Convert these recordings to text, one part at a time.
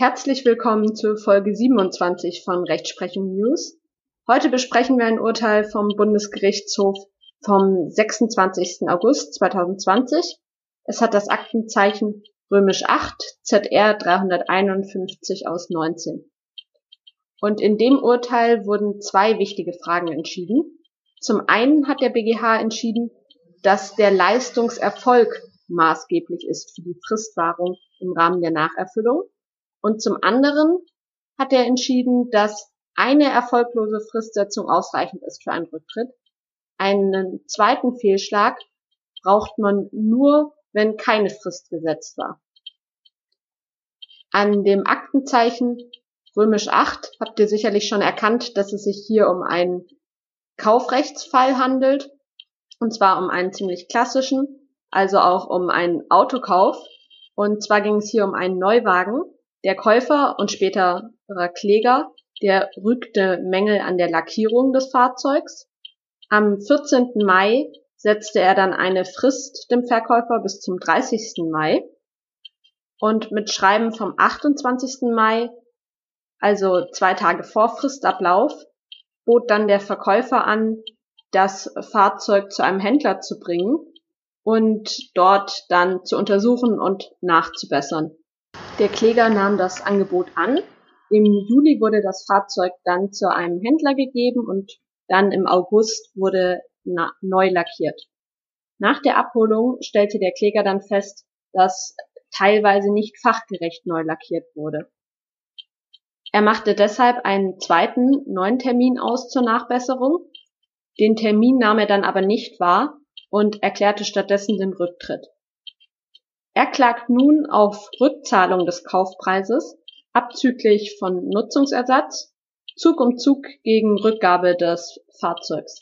Herzlich willkommen zu Folge 27 von Rechtsprechung News. Heute besprechen wir ein Urteil vom Bundesgerichtshof vom 26. August 2020. Es hat das Aktenzeichen römisch 8 ZR 351 aus 19. Und in dem Urteil wurden zwei wichtige Fragen entschieden. Zum einen hat der BGH entschieden, dass der Leistungserfolg maßgeblich ist für die Fristwahrung im Rahmen der Nacherfüllung. Und zum anderen hat er entschieden, dass eine erfolglose Fristsetzung ausreichend ist für einen Rücktritt. Einen zweiten Fehlschlag braucht man nur, wenn keine Frist gesetzt war. An dem Aktenzeichen römisch 8 habt ihr sicherlich schon erkannt, dass es sich hier um einen Kaufrechtsfall handelt. Und zwar um einen ziemlich klassischen, also auch um einen Autokauf. Und zwar ging es hier um einen Neuwagen, der Käufer und späterer Kläger, der rügte Mängel an der Lackierung des Fahrzeugs. Am 14. Mai setzte er dann eine Frist dem Verkäufer bis zum 30. Mai. Und mit Schreiben vom 28. Mai, also zwei Tage vor Fristablauf, bot dann der Verkäufer an, das Fahrzeug zu einem Händler zu bringen und dort dann zu untersuchen und nachzubessern. Der Kläger nahm das Angebot an. Im Juli wurde das Fahrzeug dann zu einem Händler gegeben und dann im August wurde neu lackiert. Nach der Abholung stellte der Kläger dann fest, dass teilweise nicht fachgerecht neu lackiert wurde. Er machte deshalb einen zweiten neuen Termin aus zur Nachbesserung. Den Termin nahm er dann aber nicht wahr und erklärte stattdessen den Rücktritt. Er klagt nun auf Rückzahlung des Kaufpreises, abzüglich von Nutzungsersatz, Zug um Zug gegen Rückgabe des Fahrzeugs.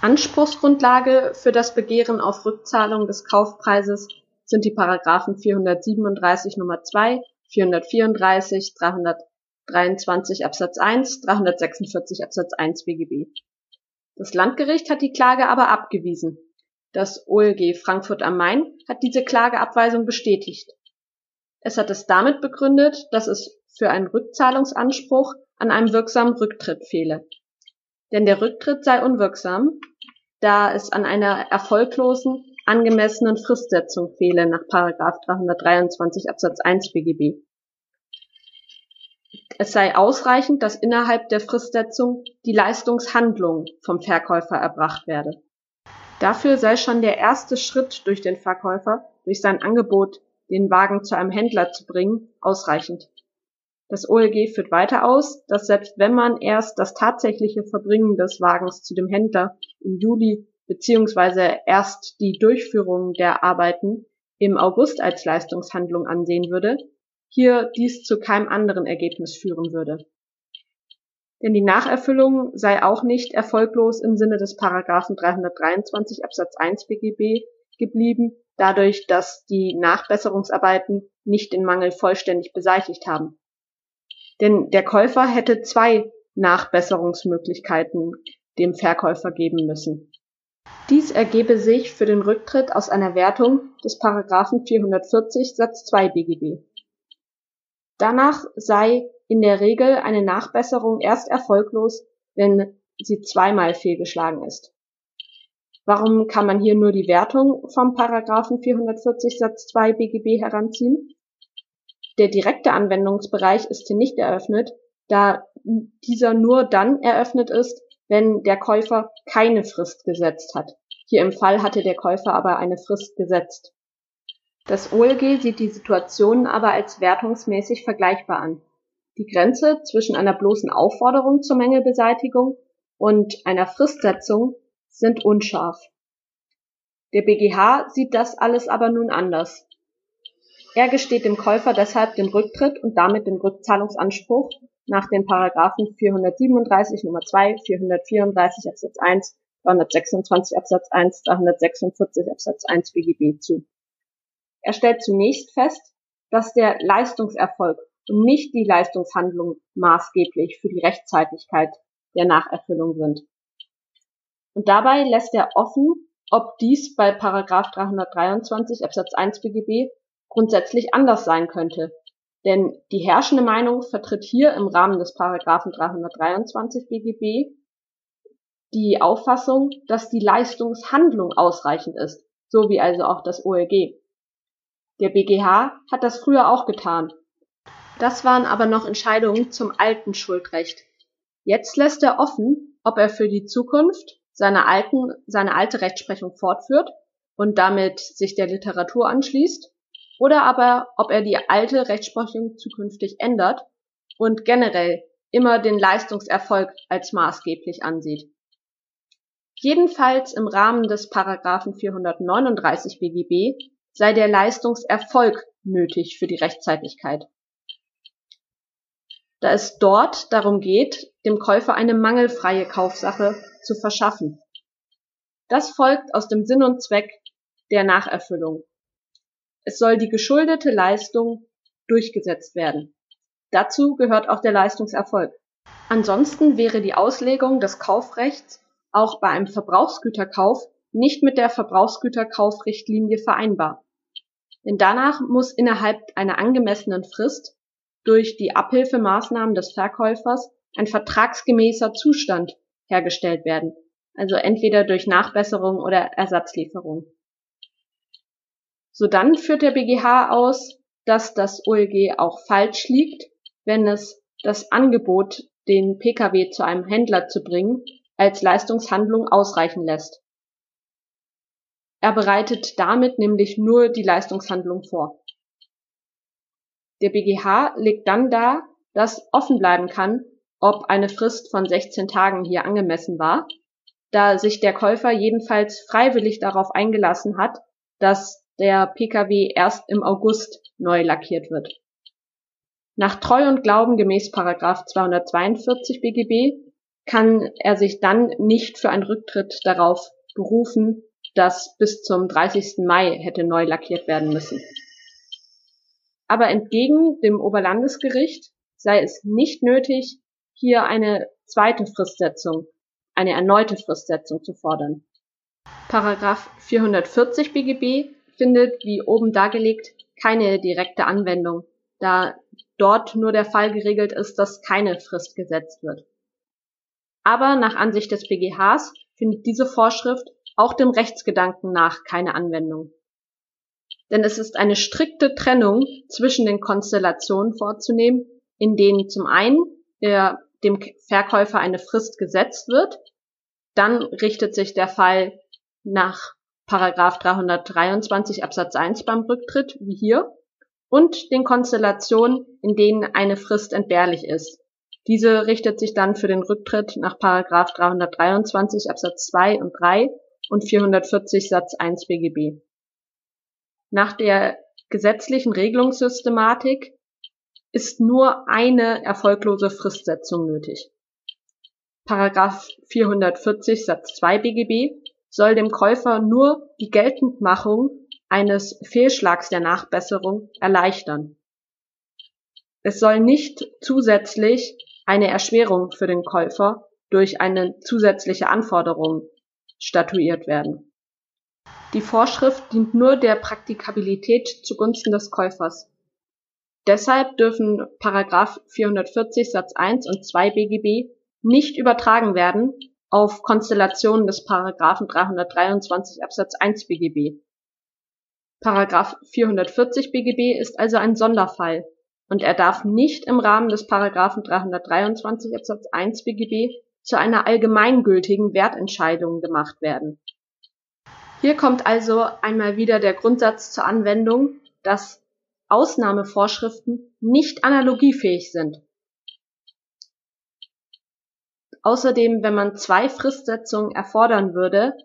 Anspruchsgrundlage für das Begehren auf Rückzahlung des Kaufpreises sind die Paragraphen 437 Nummer 2, 434, 323 Absatz 1, 346 Absatz 1 BGB. Das Landgericht hat die Klage aber abgewiesen. Das OLG Frankfurt am Main hat diese Klageabweisung bestätigt. Es hat es damit begründet, dass es für einen Rückzahlungsanspruch an einem wirksamen Rücktritt fehle. Denn der Rücktritt sei unwirksam, da es an einer erfolglosen, angemessenen Fristsetzung fehle nach 323 Absatz 1 BGB. Es sei ausreichend, dass innerhalb der Fristsetzung die Leistungshandlung vom Verkäufer erbracht werde. Dafür sei schon der erste Schritt durch den Verkäufer, durch sein Angebot, den Wagen zu einem Händler zu bringen, ausreichend. Das OLG führt weiter aus, dass selbst wenn man erst das tatsächliche Verbringen des Wagens zu dem Händler im Juli beziehungsweise erst die Durchführung der Arbeiten im August als Leistungshandlung ansehen würde, hier dies zu keinem anderen Ergebnis führen würde denn die Nacherfüllung sei auch nicht erfolglos im Sinne des Paragraphen 323 Absatz 1 BGB geblieben, dadurch, dass die Nachbesserungsarbeiten nicht den Mangel vollständig beseitigt haben. Denn der Käufer hätte zwei Nachbesserungsmöglichkeiten dem Verkäufer geben müssen. Dies ergebe sich für den Rücktritt aus einer Wertung des Paragraphen 440 Satz 2 BGB. Danach sei in der Regel eine Nachbesserung erst erfolglos, wenn sie zweimal fehlgeschlagen ist. Warum kann man hier nur die Wertung vom Paragraphen 440 Satz 2 BGB heranziehen? Der direkte Anwendungsbereich ist hier nicht eröffnet, da dieser nur dann eröffnet ist, wenn der Käufer keine Frist gesetzt hat. Hier im Fall hatte der Käufer aber eine Frist gesetzt. Das OLG sieht die Situation aber als wertungsmäßig vergleichbar an. Die Grenze zwischen einer bloßen Aufforderung zur Mängelbeseitigung und einer Fristsetzung sind unscharf. Der BGH sieht das alles aber nun anders. Er gesteht dem Käufer deshalb den Rücktritt und damit den Rückzahlungsanspruch nach den Paragraphen 437 Nummer 2, 434 Absatz 1, 326 Absatz 1, 346 Absatz 1 BGB zu. Er stellt zunächst fest, dass der Leistungserfolg und nicht die Leistungshandlung maßgeblich für die Rechtzeitigkeit der Nacherfüllung sind. Und dabei lässt er offen, ob dies bei Paragraph 323 Absatz 1 BGB grundsätzlich anders sein könnte. Denn die herrschende Meinung vertritt hier im Rahmen des Paragraphen 323 BGB die Auffassung, dass die Leistungshandlung ausreichend ist, so wie also auch das OLG. Der BGH hat das früher auch getan. Das waren aber noch Entscheidungen zum alten Schuldrecht. Jetzt lässt er offen, ob er für die Zukunft seine, alten, seine alte Rechtsprechung fortführt und damit sich der Literatur anschließt, oder aber ob er die alte Rechtsprechung zukünftig ändert und generell immer den Leistungserfolg als maßgeblich ansieht. Jedenfalls im Rahmen des Paragraphen 439 BGB sei der Leistungserfolg nötig für die Rechtzeitlichkeit. Da es dort darum geht, dem Käufer eine mangelfreie Kaufsache zu verschaffen. Das folgt aus dem Sinn und Zweck der Nacherfüllung. Es soll die geschuldete Leistung durchgesetzt werden. Dazu gehört auch der Leistungserfolg. Ansonsten wäre die Auslegung des Kaufrechts auch bei einem Verbrauchsgüterkauf nicht mit der Verbrauchsgüterkaufrichtlinie vereinbar. Denn danach muss innerhalb einer angemessenen Frist durch die Abhilfemaßnahmen des Verkäufers ein vertragsgemäßer Zustand hergestellt werden, also entweder durch Nachbesserung oder Ersatzlieferung. Sodann führt der BGH aus, dass das OLG auch falsch liegt, wenn es das Angebot, den Pkw zu einem Händler zu bringen, als Leistungshandlung ausreichen lässt. Er bereitet damit nämlich nur die Leistungshandlung vor. Der BGH legt dann dar, dass offen bleiben kann, ob eine Frist von 16 Tagen hier angemessen war, da sich der Käufer jedenfalls freiwillig darauf eingelassen hat, dass der Pkw erst im August neu lackiert wird. Nach Treu und Glauben gemäß 242 BGB kann er sich dann nicht für einen Rücktritt darauf berufen, dass bis zum 30. Mai hätte neu lackiert werden müssen. Aber entgegen dem Oberlandesgericht sei es nicht nötig, hier eine zweite Fristsetzung, eine erneute Fristsetzung zu fordern. Paragraph 440 BGB findet, wie oben dargelegt, keine direkte Anwendung, da dort nur der Fall geregelt ist, dass keine Frist gesetzt wird. Aber nach Ansicht des BGHs findet diese Vorschrift auch dem Rechtsgedanken nach keine Anwendung. Denn es ist eine strikte Trennung zwischen den Konstellationen vorzunehmen, in denen zum einen der, dem Verkäufer eine Frist gesetzt wird, dann richtet sich der Fall nach Paragraph 323 Absatz 1 beim Rücktritt, wie hier, und den Konstellationen, in denen eine Frist entbehrlich ist, diese richtet sich dann für den Rücktritt nach Paragraph 323 Absatz 2 und 3 und 440 Satz 1 BGB. Nach der gesetzlichen Regelungssystematik ist nur eine erfolglose Fristsetzung nötig. Paragraph 440 Satz 2 BGB soll dem Käufer nur die Geltendmachung eines Fehlschlags der Nachbesserung erleichtern. Es soll nicht zusätzlich eine Erschwerung für den Käufer durch eine zusätzliche Anforderung statuiert werden. Die Vorschrift dient nur der Praktikabilität zugunsten des Käufers. Deshalb dürfen Paragraph 440 Satz 1 und 2 BGB nicht übertragen werden auf Konstellationen des Paragraphen 323 Absatz 1 BGB. Paragraph 440 BGB ist also ein Sonderfall und er darf nicht im Rahmen des Paragraphen 323 Absatz 1 BGB zu einer allgemeingültigen Wertentscheidung gemacht werden. Hier kommt also einmal wieder der Grundsatz zur Anwendung, dass Ausnahmevorschriften nicht analogiefähig sind. Außerdem, wenn man zwei Fristsetzungen erfordern würde,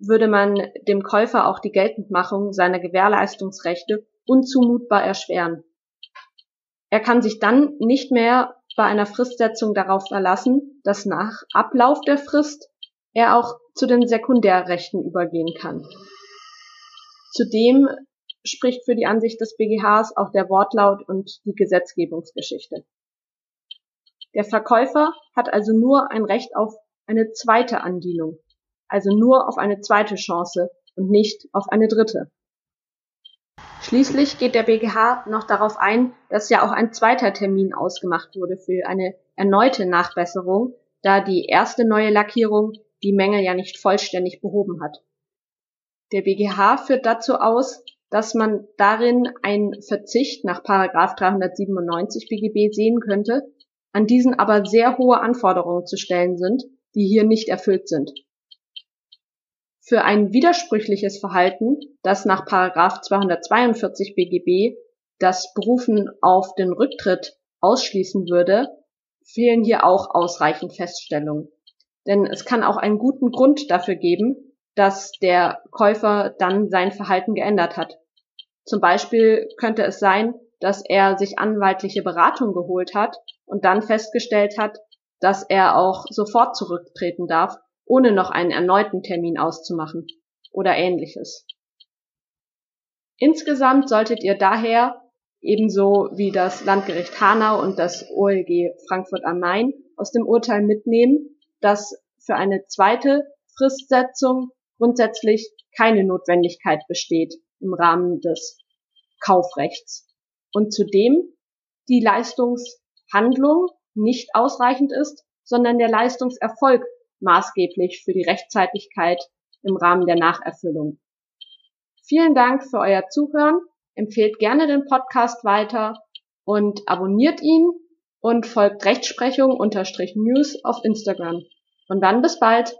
würde man dem Käufer auch die Geltendmachung seiner Gewährleistungsrechte unzumutbar erschweren. Er kann sich dann nicht mehr bei einer Fristsetzung darauf verlassen, dass nach Ablauf der Frist er auch zu den Sekundärrechten übergehen kann. Zudem spricht für die Ansicht des BGHs auch der Wortlaut und die Gesetzgebungsgeschichte. Der Verkäufer hat also nur ein Recht auf eine zweite Andienung, also nur auf eine zweite Chance und nicht auf eine dritte. Schließlich geht der BGH noch darauf ein, dass ja auch ein zweiter Termin ausgemacht wurde für eine erneute Nachbesserung, da die erste neue Lackierung die Mängel ja nicht vollständig behoben hat. Der BGH führt dazu aus, dass man darin einen Verzicht nach 397 BGB sehen könnte, an diesen aber sehr hohe Anforderungen zu stellen sind, die hier nicht erfüllt sind. Für ein widersprüchliches Verhalten, das nach 242 BGB das Berufen auf den Rücktritt ausschließen würde, fehlen hier auch ausreichend Feststellungen. Denn es kann auch einen guten Grund dafür geben, dass der Käufer dann sein Verhalten geändert hat. Zum Beispiel könnte es sein, dass er sich anwaltliche Beratung geholt hat und dann festgestellt hat, dass er auch sofort zurücktreten darf, ohne noch einen erneuten Termin auszumachen oder ähnliches. Insgesamt solltet ihr daher ebenso wie das Landgericht Hanau und das OLG Frankfurt am Main aus dem Urteil mitnehmen, dass für eine zweite Fristsetzung grundsätzlich keine Notwendigkeit besteht im Rahmen des Kaufrechts. Und zudem die Leistungshandlung nicht ausreichend ist, sondern der Leistungserfolg maßgeblich für die Rechtzeitigkeit im Rahmen der Nacherfüllung. Vielen Dank für euer Zuhören. Empfehlt gerne den Podcast weiter und abonniert ihn und folgt Rechtsprechung unterstrich News auf Instagram. Und dann bis bald.